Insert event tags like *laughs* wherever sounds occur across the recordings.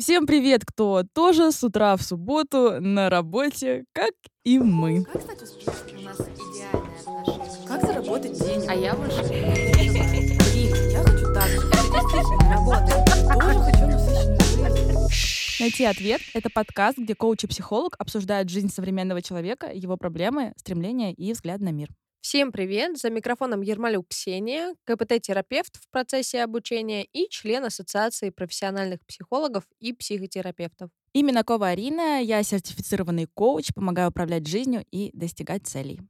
Всем привет, кто тоже с утра в субботу на работе, как и мы. Как стать успешным? У нас идеальные отношения. Как заработать денег? А я больше. Я хочу так же. Это действительно работает. Тоже хочу насыщенную жизнь. Найти ответ — это подкаст, где коуч и психолог обсуждают жизнь современного человека, его проблемы, стремления и взгляд на мир. Всем привет! За микрофоном Ермолюк Ксения, КПТ-терапевт в процессе обучения и член Ассоциации профессиональных психологов и психотерапевтов. Именно Кова Арина, я сертифицированный коуч, помогаю управлять жизнью и достигать целей.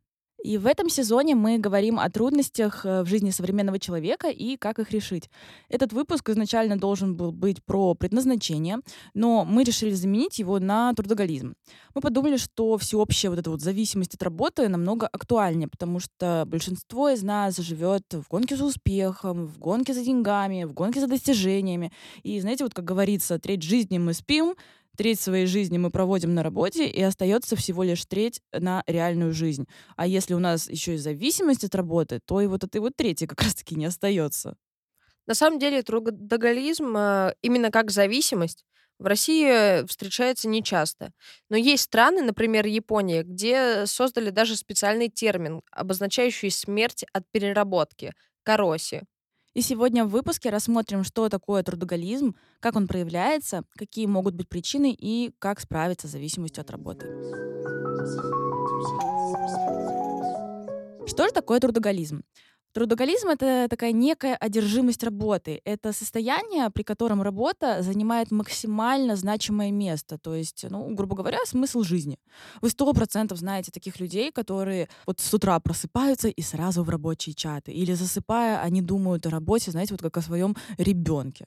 И в этом сезоне мы говорим о трудностях э, в жизни современного человека и как их решить. Этот выпуск изначально должен был быть про предназначение, но мы решили заменить его на трудоголизм. Мы подумали, что всеобщая вот эта вот зависимость от работы намного актуальнее, потому что большинство из нас живет в гонке за успехом, в гонке за деньгами, в гонке за достижениями. И знаете, вот как говорится, треть жизни мы спим, треть своей жизни мы проводим на работе, и остается всего лишь треть на реальную жизнь. А если у нас еще и зависимость от работы, то и вот этой вот трети как раз-таки не остается. На самом деле трудоголизм э, именно как зависимость в России встречается нечасто. Но есть страны, например, Япония, где создали даже специальный термин, обозначающий смерть от переработки – кароси. И сегодня в выпуске рассмотрим, что такое трудоголизм, как он проявляется, какие могут быть причины и как справиться с зависимостью от работы. Что же такое трудоголизм? Трудоголизм — это такая некая одержимость работы. Это состояние, при котором работа занимает максимально значимое место. То есть, ну, грубо говоря, смысл жизни. Вы сто процентов знаете таких людей, которые вот с утра просыпаются и сразу в рабочие чаты. Или засыпая, они думают о работе, знаете, вот как о своем ребенке.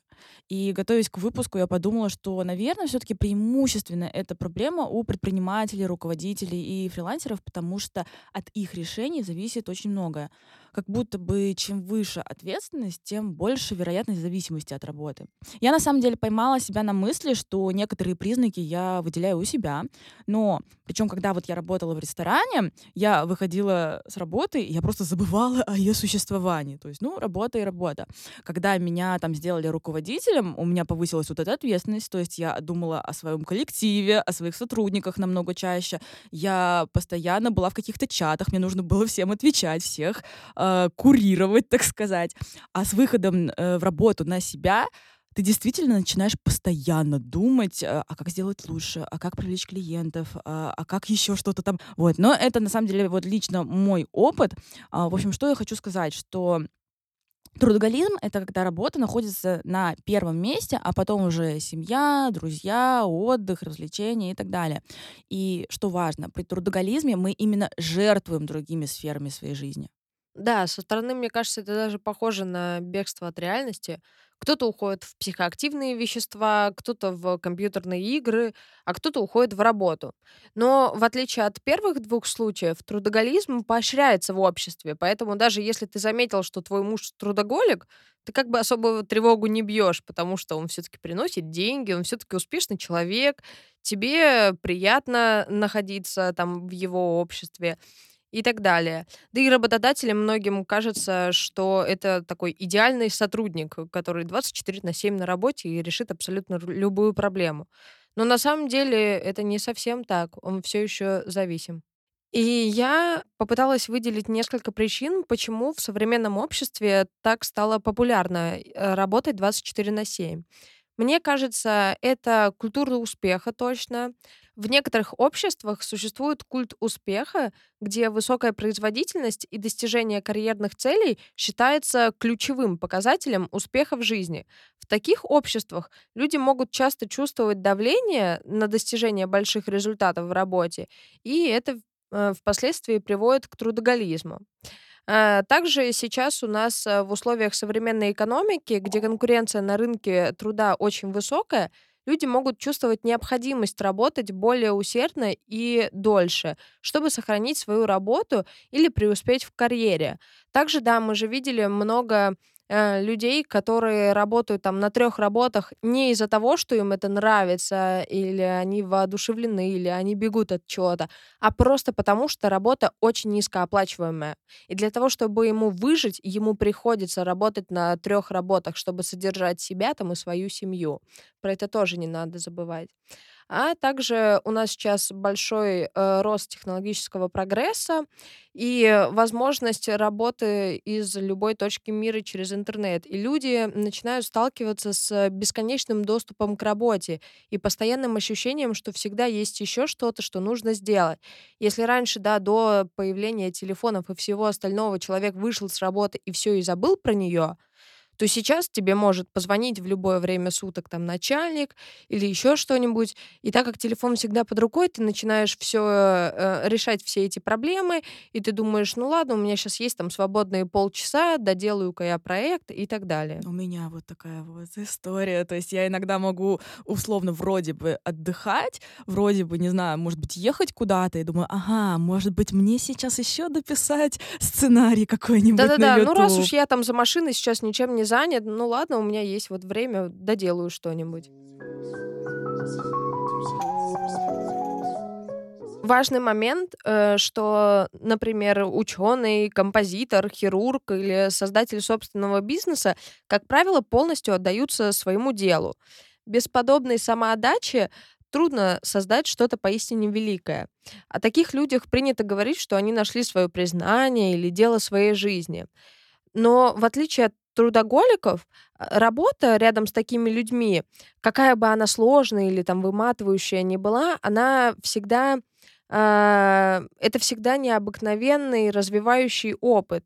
И готовясь к выпуску, я подумала, что, наверное, все-таки преимущественно эта проблема у предпринимателей, руководителей и фрилансеров, потому что от их решений зависит очень многое как будто бы чем выше ответственность, тем больше вероятность зависимости от работы. Я на самом деле поймала себя на мысли, что некоторые признаки я выделяю у себя, но причем, когда вот я работала в ресторане, я выходила с работы, и я просто забывала *laughs* о ее существовании. То есть, ну, работа и работа. Когда меня там сделали руководителем, у меня повысилась вот эта ответственность, то есть я думала о своем коллективе, о своих сотрудниках намного чаще. Я постоянно была в каких-то чатах, мне нужно было всем отвечать, всех э, курировать, так сказать. А с выходом э, в работу на себя ты действительно начинаешь постоянно думать, э, а как сделать лучше, а как привлечь клиентов, а, а как еще что-то там. Вот. Но это на самом деле вот лично мой опыт. А, в общем, что я хочу сказать, что Трудоголизм — это когда работа находится на первом месте, а потом уже семья, друзья, отдых, развлечения и так далее. И что важно, при трудоголизме мы именно жертвуем другими сферами своей жизни. Да, со стороны, мне кажется, это даже похоже на бегство от реальности. Кто-то уходит в психоактивные вещества, кто-то в компьютерные игры, а кто-то уходит в работу. Но в отличие от первых двух случаев, трудоголизм поощряется в обществе. Поэтому даже если ты заметил, что твой муж трудоголик, ты как бы особо тревогу не бьешь, потому что он все-таки приносит деньги, он все-таки успешный человек, тебе приятно находиться там в его обществе и так далее. Да и работодателям многим кажется, что это такой идеальный сотрудник, который 24 на 7 на работе и решит абсолютно любую проблему. Но на самом деле это не совсем так, он все еще зависим. И я попыталась выделить несколько причин, почему в современном обществе так стало популярно э, работать 24 на 7. Мне кажется, это культура успеха точно. В некоторых обществах существует культ успеха, где высокая производительность и достижение карьерных целей считается ключевым показателем успеха в жизни. В таких обществах люди могут часто чувствовать давление на достижение больших результатов в работе, и это э, впоследствии приводит к трудоголизму. Э, также сейчас у нас э, в условиях современной экономики, где конкуренция на рынке труда очень высокая, люди могут чувствовать необходимость работать более усердно и дольше, чтобы сохранить свою работу или преуспеть в карьере. Также, да, мы же видели много э, людей, которые работают там на трех работах не из-за того, что им это нравится, или они воодушевлены, или они бегут от чего-то, а просто потому, что работа очень низкооплачиваемая. И для того, чтобы ему выжить, ему приходится работать на трех работах, чтобы содержать себя там и свою семью. Про это тоже не надо забывать. А также у нас сейчас большой э, рост технологического прогресса и возможность работы из любой точки мира через интернет. И люди начинают сталкиваться с бесконечным доступом к работе и постоянным ощущением, что всегда есть еще что-то, что нужно сделать. Если раньше, да, до появления телефонов и всего остального человек вышел с работы и все и забыл про нее, то сейчас тебе может позвонить в любое время суток там начальник или еще что-нибудь. И так как телефон всегда под рукой, ты начинаешь все э, решать все эти проблемы, и ты думаешь, ну ладно, у меня сейчас есть там свободные полчаса, доделаю-ка я проект и так далее. У меня вот такая вот история. То есть я иногда могу условно вроде бы отдыхать, вроде бы, не знаю, может быть, ехать куда-то, и думаю, ага, может быть, мне сейчас еще дописать сценарий какой-нибудь Да-да-да, ну раз уж я там за машиной сейчас ничем не занят, ну ладно, у меня есть вот время, доделаю что-нибудь. Важный момент, э, что, например, ученый, композитор, хирург или создатель собственного бизнеса, как правило, полностью отдаются своему делу. Без подобной самоотдачи трудно создать что-то поистине великое. О таких людях принято говорить, что они нашли свое признание или дело своей жизни. Но в отличие от трудоголиков, а, работа рядом с такими людьми, какая бы она сложная или там выматывающая ни была, она всегда а, это всегда необыкновенный развивающий опыт,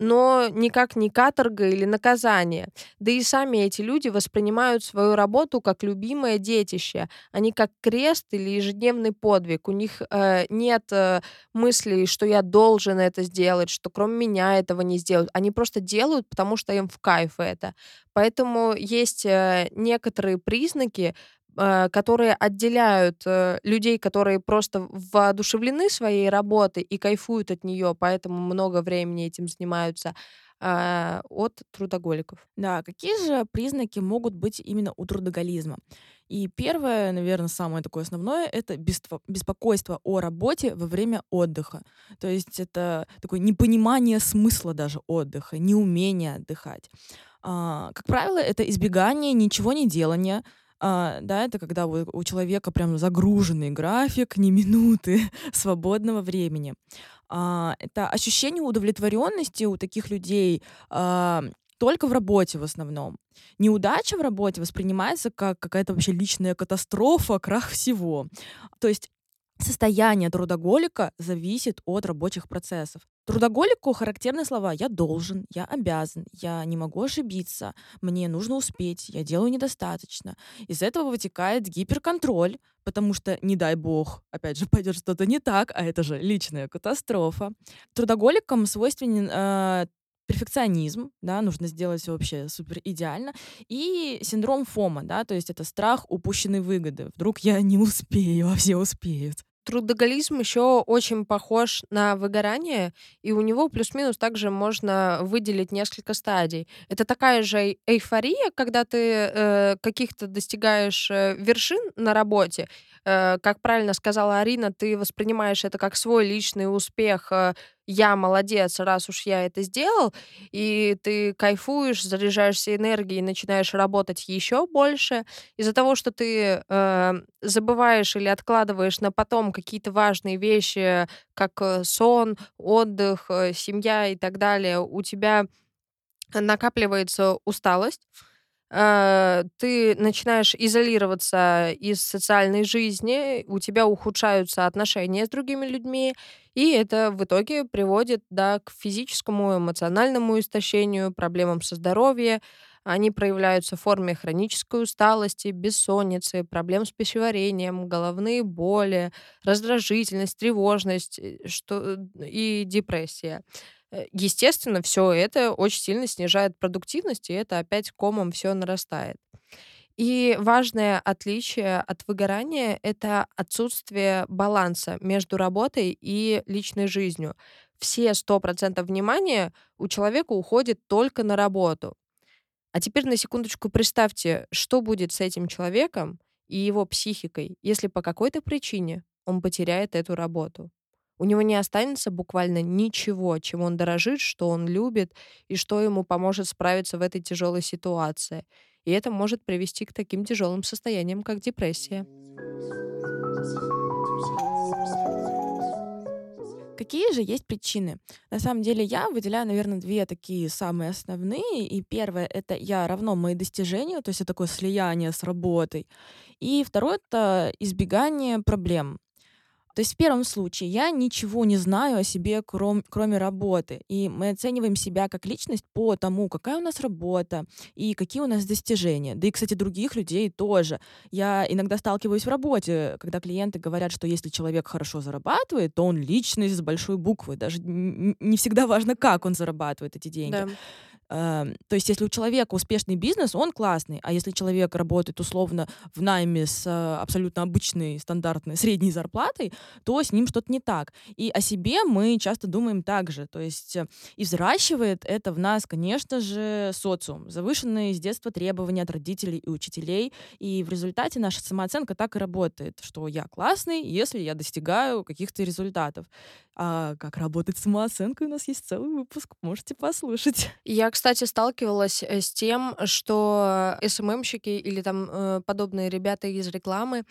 но никак не каторга или наказание. Да и сами эти люди воспринимают свою работу как любимое детище, а не как крест или ежедневный подвиг. У них э, нет э, мыслей, что я должен это сделать, что кроме меня этого не сделают. Они просто делают, потому что им в кайф это. Поэтому есть э, некоторые признаки, которые отделяют э, людей, которые просто воодушевлены своей работой и кайфуют от нее, поэтому много времени этим занимаются, а, от трудоголиков. Да, какие же признаки могут быть именно у трудоголизма? И первое, наверное, самое такое основное, это беспокойство о работе во время отдыха. То есть это такое непонимание смысла даже отдыха, неумение отдыхать. А, как правило, это избегание ничего не делания, а, да, это когда у, у человека прям загруженный график, ни минуты *laughs* свободного времени. А, это ощущение удовлетворенности у таких людей а, только в работе в основном. Неудача в работе воспринимается как какая-то вообще личная катастрофа, крах всего. То есть состояние трудоголика зависит от рабочих процессов. Трудоголику характерны слова «я должен», «я обязан», «я не могу ошибиться», «мне нужно успеть», «я делаю недостаточно». Из этого вытекает гиперконтроль, потому что, не дай бог, опять же, *laughs* пойдет что-то не так, а это же личная катастрофа. Трудоголикам свойственен э, перфекционизм, да, нужно сделать все вообще супер идеально, и синдром ФОМа, да, то есть это страх упущенной выгоды. Вдруг я не успею, а все успеют. Трудоголизм еще очень похож на выгорание, и у него плюс-минус также можно выделить несколько стадий. Это такая же эйфория, когда ты э, каких-то достигаешь э, вершин на работе. Э, как правильно сказала Арина, ты воспринимаешь это как свой личный успех. э, я молодец, раз уж я это сделал, и ты кайфуешь, заряжаешься энергией, начинаешь работать еще больше. Из-за того, что ты э, забываешь или откладываешь на потом какие-то важные вещи, как э, сон, отдых, семья и так далее, у тебя накапливается усталость, ты начинаешь изолироваться из социальной жизни, у тебя ухудшаются отношения с другими людьми, и это в итоге приводит да, к физическому, эмоциональному истощению, проблемам со здоровьем. Они проявляются в форме хронической усталости, бессонницы, проблем с пищеварением, головные боли, раздражительность, тревожность э, что, и депрессия. Э, Естественно, все это очень сильно снижает продуктивность, и это опять комом все нарастает. И важное отличие от выгорания— это отсутствие баланса между работой и личной жизнью. все 100% внимания у человека уходит только на работу. А теперь на секундочку представьте, что будет с этим человеком и его психикой, если по какой-то причине он потеряет эту работу. У него не останется буквально ничего, чем он дорожит, что он любит и что ему поможет справиться в этой тяжелой ситуации. И это может привести к таким тяжелым состояниям, как депрессия. Какие же есть причины? На самом деле я выделяю, наверное, две такие самые основные. И первое — это я равно мои достижения, то есть это такое слияние с работой. И второе — это избегание проблем. То есть в первом случае я ничего не знаю о себе, кром, кроме работы. И мы оцениваем себя как личность по тому, какая у нас работа и какие у нас достижения. Да и, кстати, других людей тоже. Я иногда сталкиваюсь в работе, когда клиенты говорят, что если человек хорошо зарабатывает, то он личность с большой буквы. Даже не всегда важно, как он зарабатывает эти деньги. Да. Эм, то есть, если у человека успешный бизнес, он классный, а если человек работает условно в найме с э, абсолютно обычной, стандартной, *laughs* средней зарплатой, то с ним что-то не так. И о себе мы часто думаем так же. То есть, э, и взращивает это в нас, конечно же, социум. Завышенные с детства требования от родителей и учителей. И в результате наша самооценка так и работает, что я классный, если я достигаю каких-то результатов. А как работать с самооценкой, у нас есть целый выпуск, можете послушать. Я, кстати, сталкивалась э, с тем, что СММщики или там э, подобные ребята из рекламы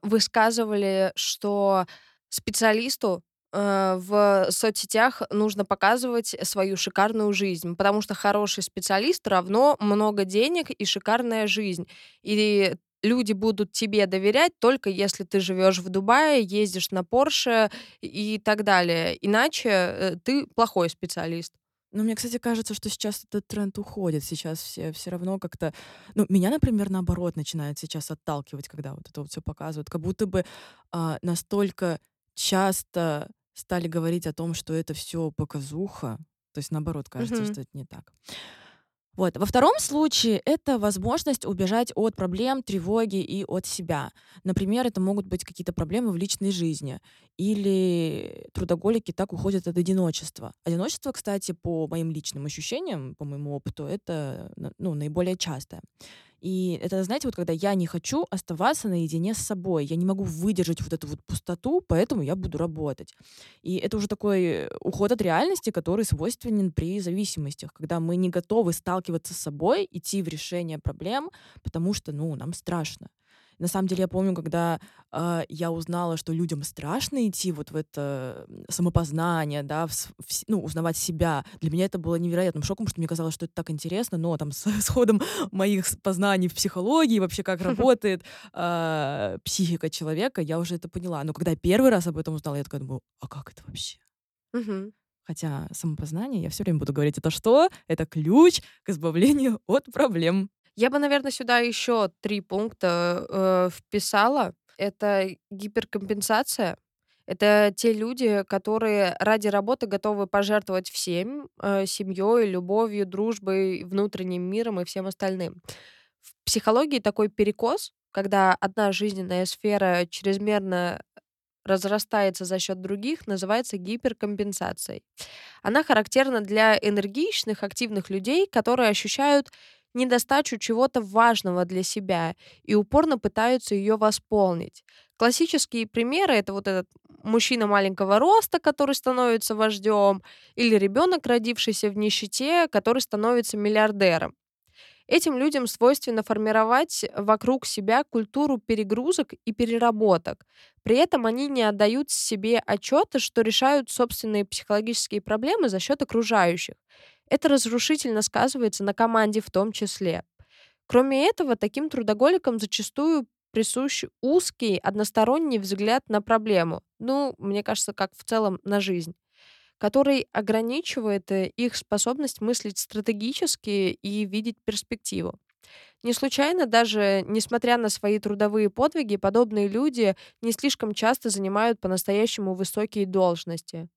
высказывали, что специалисту э, в соцсетях нужно показывать свою шикарную жизнь, потому что хороший специалист равно много денег и шикарная жизнь. И люди будут тебе доверять только если ты живешь в Дубае, ездишь на Порше и так далее. Иначе ты плохой специалист. Ну, мне, кстати, кажется, что сейчас этот тренд уходит. Сейчас все все равно как-то... Ну, меня, например, наоборот, начинает сейчас отталкивать, когда вот это вот все показывают. Как будто бы а, настолько часто стали говорить о том, что это все показуха. То есть, наоборот, кажется, Мгм. что это не так. Вот. Во втором случае это возможность убежать от проблем, тревоги и от себя. Например, это могут быть какие-то проблемы в личной жизни. Или трудоголики так уходят от одиночества. Одиночество, кстати, по моим личным ощущениям, по моему опыту, это ну, наиболее частое. И это, знаете, вот когда я не хочу оставаться наедине с собой, я не могу выдержать вот эту вот пустоту, поэтому я буду работать. И это уже такой уход от реальности, который свойственен при зависимостях, когда мы не готовы сталкиваться с собой, идти в решение проблем, потому что, ну, нам страшно. На самом деле я помню, когда э, я узнала, что людям страшно идти вот в это самопознание, да, в, в, ну, узнавать себя. Для меня это было невероятным шоком, что мне казалось, что это так интересно, но там с, *laughs* с ходом моих познаний в психологии, вообще как *laughs* работает э, психика человека, я уже это поняла. Но когда я первый раз об этом узнала, я такая думаю, а как это вообще? Угу. Хотя самопознание, я все время буду говорить, это что? Это ключ к избавлению *laughs* от проблем. Я бы, наверное, сюда еще три пункта э, вписала. Это гиперкомпенсация. Это те люди, которые ради работы готовы пожертвовать всем, э, семьей, любовью, дружбой, внутренним миром и всем остальным. В психологии такой перекос, когда одна жизненная сфера чрезмерно разрастается за счет других, называется гиперкомпенсацией. Она характерна для энергичных, активных людей, которые ощущают недостачу чего-то важного для себя и упорно пытаются ее восполнить. Классические примеры это вот этот мужчина маленького роста, который становится вождем, или ребенок, родившийся в нищете, который становится миллиардером. Этим людям свойственно формировать вокруг себя культуру перегрузок и переработок. При этом они не отдают себе отчета, что решают собственные психологические проблемы за счет окружающих. Это разрушительно сказывается на команде в том числе. Кроме этого, таким трудоголикам зачастую присущ узкий, односторонний взгляд на проблему. Ну, мне кажется, как в целом на жизнь который ограничивает э, их способность мыслить стратегически и видеть перспективу. Не случайно даже, несмотря на свои трудовые подвиги, подобные люди не слишком часто занимают по-настоящему высокие должности.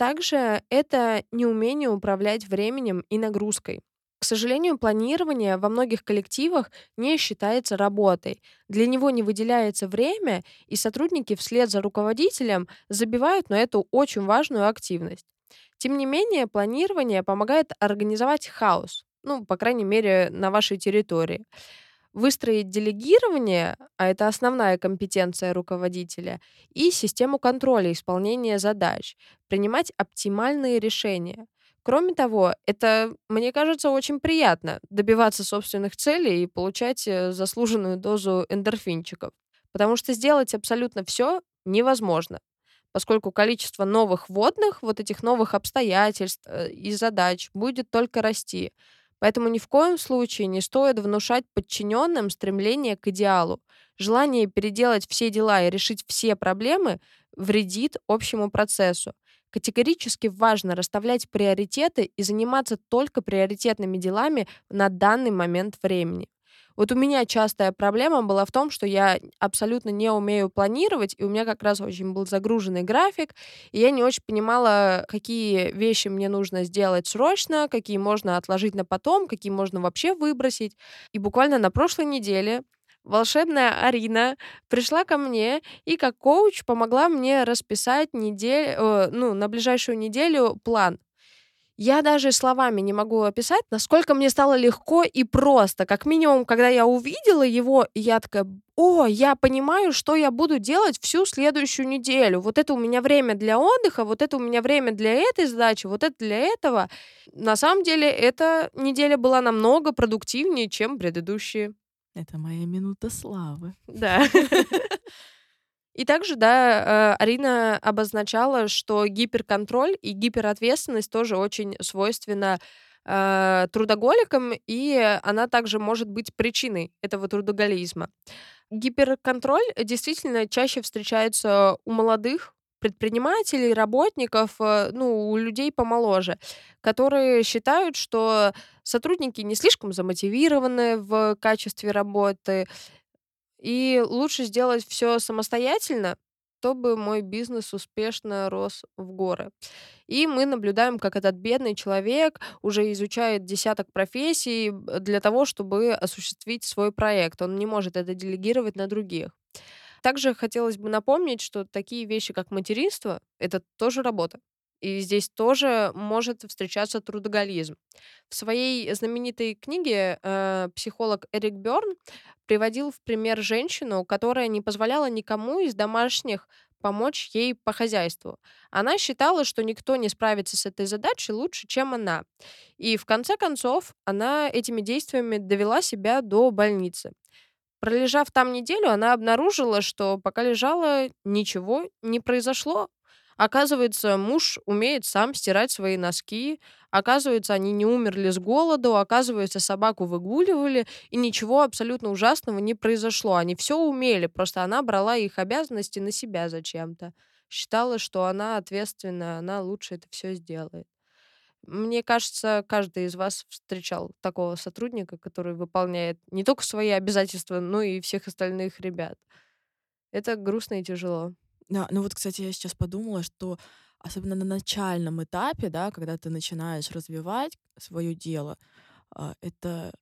Также это неумение управлять временем и нагрузкой. К сожалению, планирование во многих коллективах не считается работой. Для него не выделяется время, и сотрудники вслед за руководителем забивают на эту очень важную активность. Тем не менее, планирование помогает организовать хаос, ну, по крайней мере, на вашей территории. Выстроить делегирование, а это основная компетенция руководителя, и систему контроля исполнения задач, принимать оптимальные решения. Кроме того, это, мне кажется, очень приятно добиваться собственных целей и получать э, заслуженную дозу эндорфинчиков. Потому что сделать абсолютно все невозможно, поскольку количество новых водных, вот этих новых обстоятельств э, и задач будет только расти. Поэтому ни в коем случае не стоит внушать подчиненным стремление к идеалу. Желание переделать все дела и решить все проблемы вредит общему процессу. Категорически важно расставлять приоритеты и заниматься только приоритетными делами на данный момент времени. Вот у меня частая проблема была в том, что я абсолютно не умею планировать, и у меня как раз очень был загруженный график, и я не очень понимала, какие вещи мне нужно сделать срочно, какие можно отложить на потом, какие можно вообще выбросить. И буквально на прошлой неделе волшебная Арина пришла ко мне и как коуч помогла мне расписать неделю, э, ну, на ближайшую неделю план. Я даже словами не могу описать, насколько мне стало легко и просто. Как минимум, когда я увидела его, я такая, о, я понимаю, что я буду делать всю следующую неделю. Вот это у меня время для отдыха, вот это у меня время для этой задачи, вот это для этого. На самом деле, эта неделя была намного продуктивнее, чем предыдущие. Это моя минута славы. Да. *laughs* И также, да, э, Арина обозначала, что гиперконтроль и гиперответственность тоже очень свойственна э, трудоголикам, и она также может быть причиной этого трудоголизма. Гиперконтроль действительно чаще встречается у молодых предпринимателей, работников, э, ну, у людей помоложе, которые считают, что сотрудники не слишком замотивированы в качестве работы, и лучше сделать все самостоятельно, чтобы мой бизнес успешно рос в горы. И мы наблюдаем, как этот бедный человек уже изучает десяток профессий для того, чтобы осуществить свой проект. Он не может это делегировать на других. Также хотелось бы напомнить, что такие вещи, как материнство, это тоже работа. И здесь тоже может встречаться трудоголизм. В своей знаменитой книге э, психолог Эрик Берн приводил в пример женщину, которая не позволяла никому из домашних помочь ей по хозяйству. Она считала, что никто не справится с этой задачей лучше, чем она. И в конце концов она этими действиями довела себя до больницы. Пролежав там неделю, она обнаружила, что пока лежала, ничего не произошло. Оказывается, муж умеет сам стирать свои носки. Оказывается, они не умерли с голоду. Оказывается, собаку выгуливали. И ничего абсолютно ужасного не произошло. Они все умели, просто она брала их обязанности на себя зачем-то. Считала, что она ответственна, она лучше это все сделает. Мне кажется, каждый из вас встречал такого сотрудника, который выполняет не только свои обязательства, но и всех остальных ребят. Это грустно и тяжело. Да, ну вот, кстати, я сейчас подумала, что особенно на начальном этапе, да, когда ты начинаешь развивать свое дело, а, это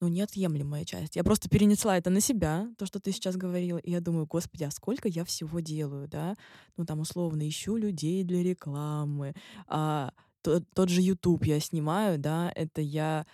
ну, неотъемлемая часть. Я просто перенесла это на себя, то, что ты сейчас говорила, и я думаю, господи, а сколько я всего делаю, да? Ну, там, условно, ищу людей для рекламы, а, тот, тот же YouTube я снимаю, да, это я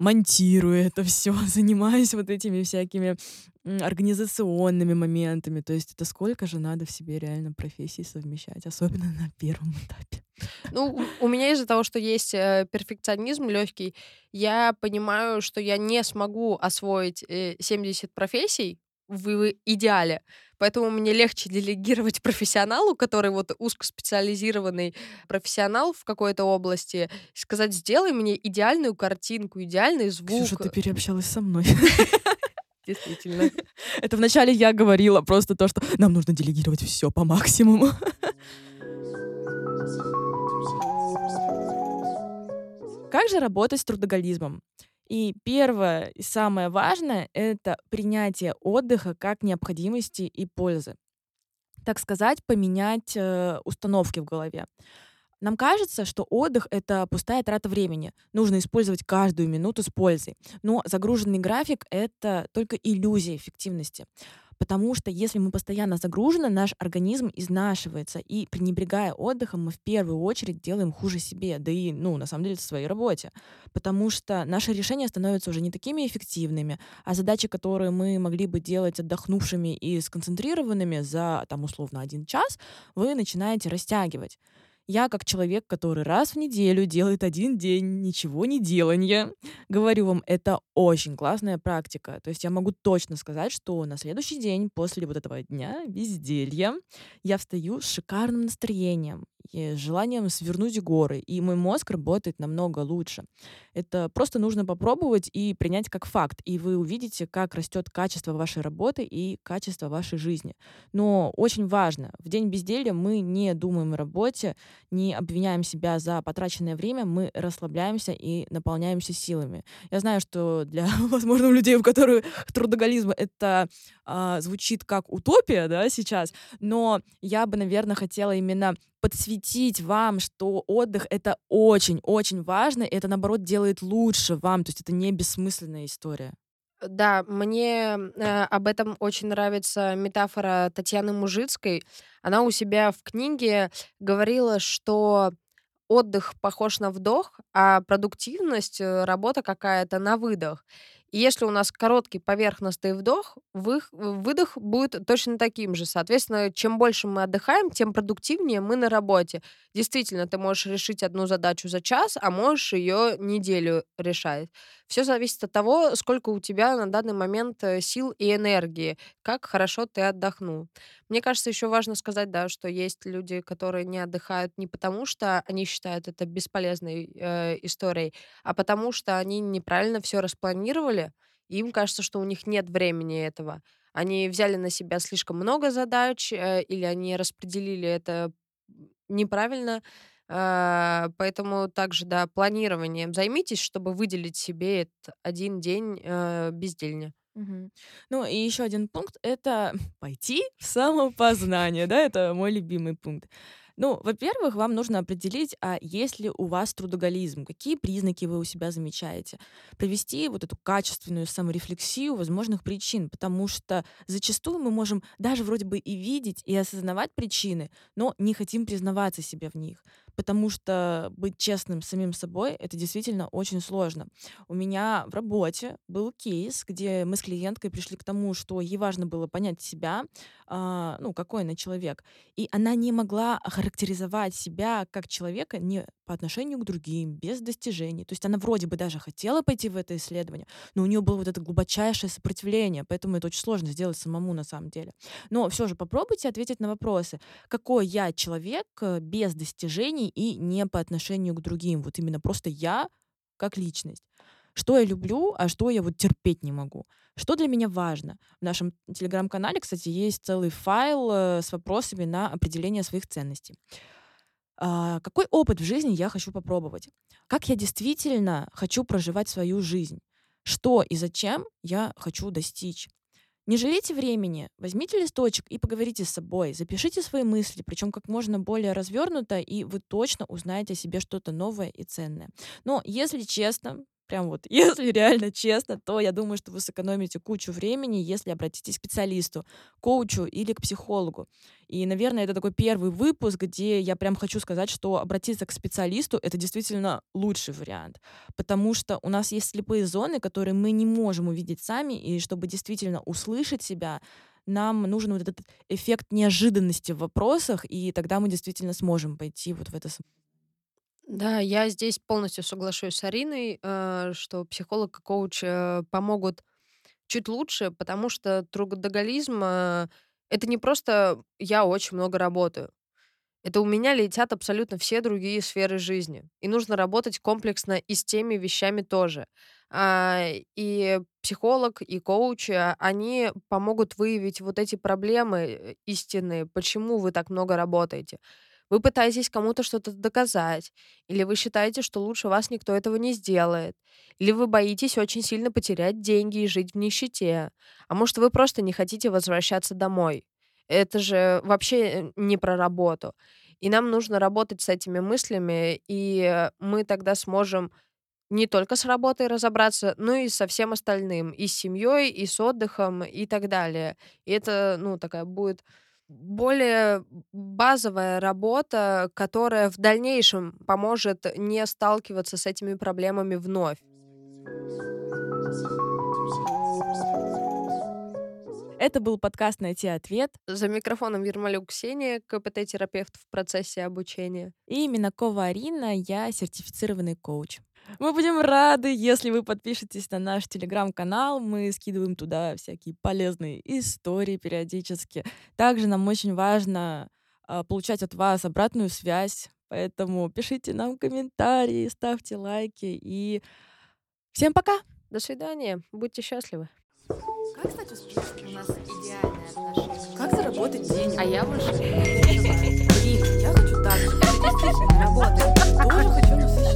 монтирую это все, *laughs* занимаюсь вот этими всякими организационными моментами. То есть это сколько же надо в себе реально профессий совмещать, особенно на первом этапе. Ну, у меня из-за того, что есть э, перфекционизм легкий, я понимаю, что я не смогу освоить э, 70 профессий в идеале. Поэтому мне легче делегировать *laughs* профессионалу, который вот узкоспециализированный профессионал в какой-то области, сказать, сделай мне идеальную картинку, идеальный звук. Ксюша, ты переобщалась со мной. *laughs* Действительно. *laughs* Это вначале я говорила просто то, что нам нужно делегировать все по максимуму. Как же работать с трудоголизмом? И первое и самое важное — это принятие отдыха как необходимости и пользы. Так сказать, поменять э, установки в голове. Нам кажется, что отдых — это пустая трата времени. Нужно использовать каждую минуту с пользой. Но загруженный график — это только иллюзия эффективности. Потому что если мы постоянно загружены, наш организм изнашивается, и пренебрегая отдыхом, мы в первую очередь делаем хуже себе, да и, ну, на самом деле, в своей работе. Потому что наши решения становятся уже не такими эффективными, а задачи, которые мы могли бы делать отдохнувшими и сконцентрированными за, там, условно, один час, вы начинаете растягивать. Я, как человек, который раз в неделю делает один день ничего не делания, говорю вам, это очень классная практика. То есть я могу точно сказать, что на следующий день после вот этого дня безделья я встаю с шикарным настроением желанием свернуть горы, и мой мозг работает намного лучше. Это просто нужно попробовать и принять как факт, и вы увидите, как растет качество вашей работы и качество вашей жизни. Но очень важно, в день безделья мы не думаем о работе, не обвиняем себя за потраченное время, мы расслабляемся и наполняемся силами. Я знаю, что для, *laughs* возможно, людей, у которых трудоголизм, это а, звучит как утопия, да, сейчас, но я бы, наверное, хотела именно подсветить вам, что отдых — это очень-очень важно, и это, наоборот, делает лучше вам, то есть это не бессмысленная история. Да, мне э, об этом очень нравится метафора Татьяны Мужицкой. Она у себя в книге говорила, что отдых похож на вдох, а продуктивность, э, работа какая-то на выдох. И если у нас короткий поверхностный вдох, выдох будет точно таким же. Соответственно, чем больше мы отдыхаем, тем продуктивнее мы на работе. Действительно, ты можешь решить одну задачу за час, а можешь ее неделю решать. Все зависит от того, сколько у тебя на данный момент э, сил и энергии, как хорошо ты отдохнул. Мне кажется, еще важно сказать, да, что есть люди, которые не отдыхают не потому, что они считают это бесполезной э, историей, а потому что они неправильно все распланировали, и им кажется, что у них нет времени этого. Они взяли на себя слишком много задач, э, или они распределили это неправильно. Э, поэтому также, да, планированием займитесь, чтобы выделить себе этот один день э, безделья. Мгм. Ну, и еще один пункт- это *laughs* пойти в самопознание, да, это мой любимый пункт. Ну, во-первых, вам нужно определить, а есть ли у вас трудоголизм, какие признаки вы у себя замечаете. Провести вот эту качественную саморефлексию возможных причин, потому что зачастую мы можем даже вроде бы и видеть, и осознавать причины, но не хотим признаваться себе в них потому что быть честным самим собой это действительно очень сложно. У меня в работе был кейс, где мы с клиенткой пришли к тому, что ей важно было понять себя, а, ну, какой она человек. И она не могла охарактеризовать себя как человека не по отношению к другим, без достижений. То есть она вроде бы даже хотела пойти в это исследование, но у нее было вот это глубочайшее сопротивление, поэтому это очень сложно сделать самому на самом деле. Но все же попробуйте ответить на вопросы. Какой я человек э, без достижений и не по отношению к другим? Вот именно просто я как личность. Что я люблю, а что я вот терпеть не могу. Что для меня важно? В нашем телеграм-канале, кстати, есть целый файл э, с вопросами на определение своих ценностей. А, какой опыт в жизни я хочу попробовать? Как я действительно хочу проживать свою жизнь? Что и зачем я хочу достичь? Не жалейте времени, возьмите листочек и поговорите с собой, запишите свои мысли, причем как можно более развернуто, и вы точно узнаете о себе что-то новое и ценное. Но, если честно, прям вот, *laughs* если реально честно, то я думаю, что вы сэкономите кучу времени, если обратитесь к специалисту, коучу или к психологу. И, наверное, это такой первый выпуск, где я прям хочу сказать, что обратиться к специалисту — это действительно лучший вариант, потому что у нас есть слепые зоны, которые мы не можем увидеть сами, и чтобы действительно услышать себя, нам нужен вот этот эффект неожиданности в вопросах, и тогда мы действительно сможем пойти вот в это Да, я здесь полностью соглашусь с Ариной, э, что психолог и коуч э, помогут чуть лучше, потому что трудоголизм э, это не просто я очень много работаю. Это у меня летят абсолютно все другие сферы жизни. И нужно работать комплексно и с теми вещами тоже. А, И психолог, и коуч, они помогут выявить вот эти проблемы истинные, почему вы так много работаете. Вы пытаетесь кому-то что-то доказать, или вы считаете, что лучше вас никто этого не сделает, или вы боитесь очень сильно потерять деньги и жить в нищете, а может, вы просто не хотите возвращаться домой. Это же вообще э, не про работу. И нам нужно работать с этими мыслями, и мы тогда сможем не только с работой разобраться, но и со всем остальным, и с семьей, и с отдыхом, и так далее. И это, ну, такая будет более базовая работа, которая в дальнейшем поможет не сталкиваться с этими проблемами вновь. Это был подкаст «Найти ответ». За микрофоном Ермолюк Ксения, КПТ-терапевт в процессе обучения. И Минакова Арина, я сертифицированный коуч. Мы будем рады, если вы подпишетесь на наш телеграм-канал. Мы скидываем туда всякие полезные истории периодически. Также нам очень важно а, получать от вас обратную связь. Поэтому пишите нам комментарии, ставьте лайки и всем пока! До свидания. Будьте счастливы. Как стать успешным? У нас идеальные отношения. Как заработать денег? А я больше. Я хочу так же. Я действительно работаю. Тоже хочу насыщенность.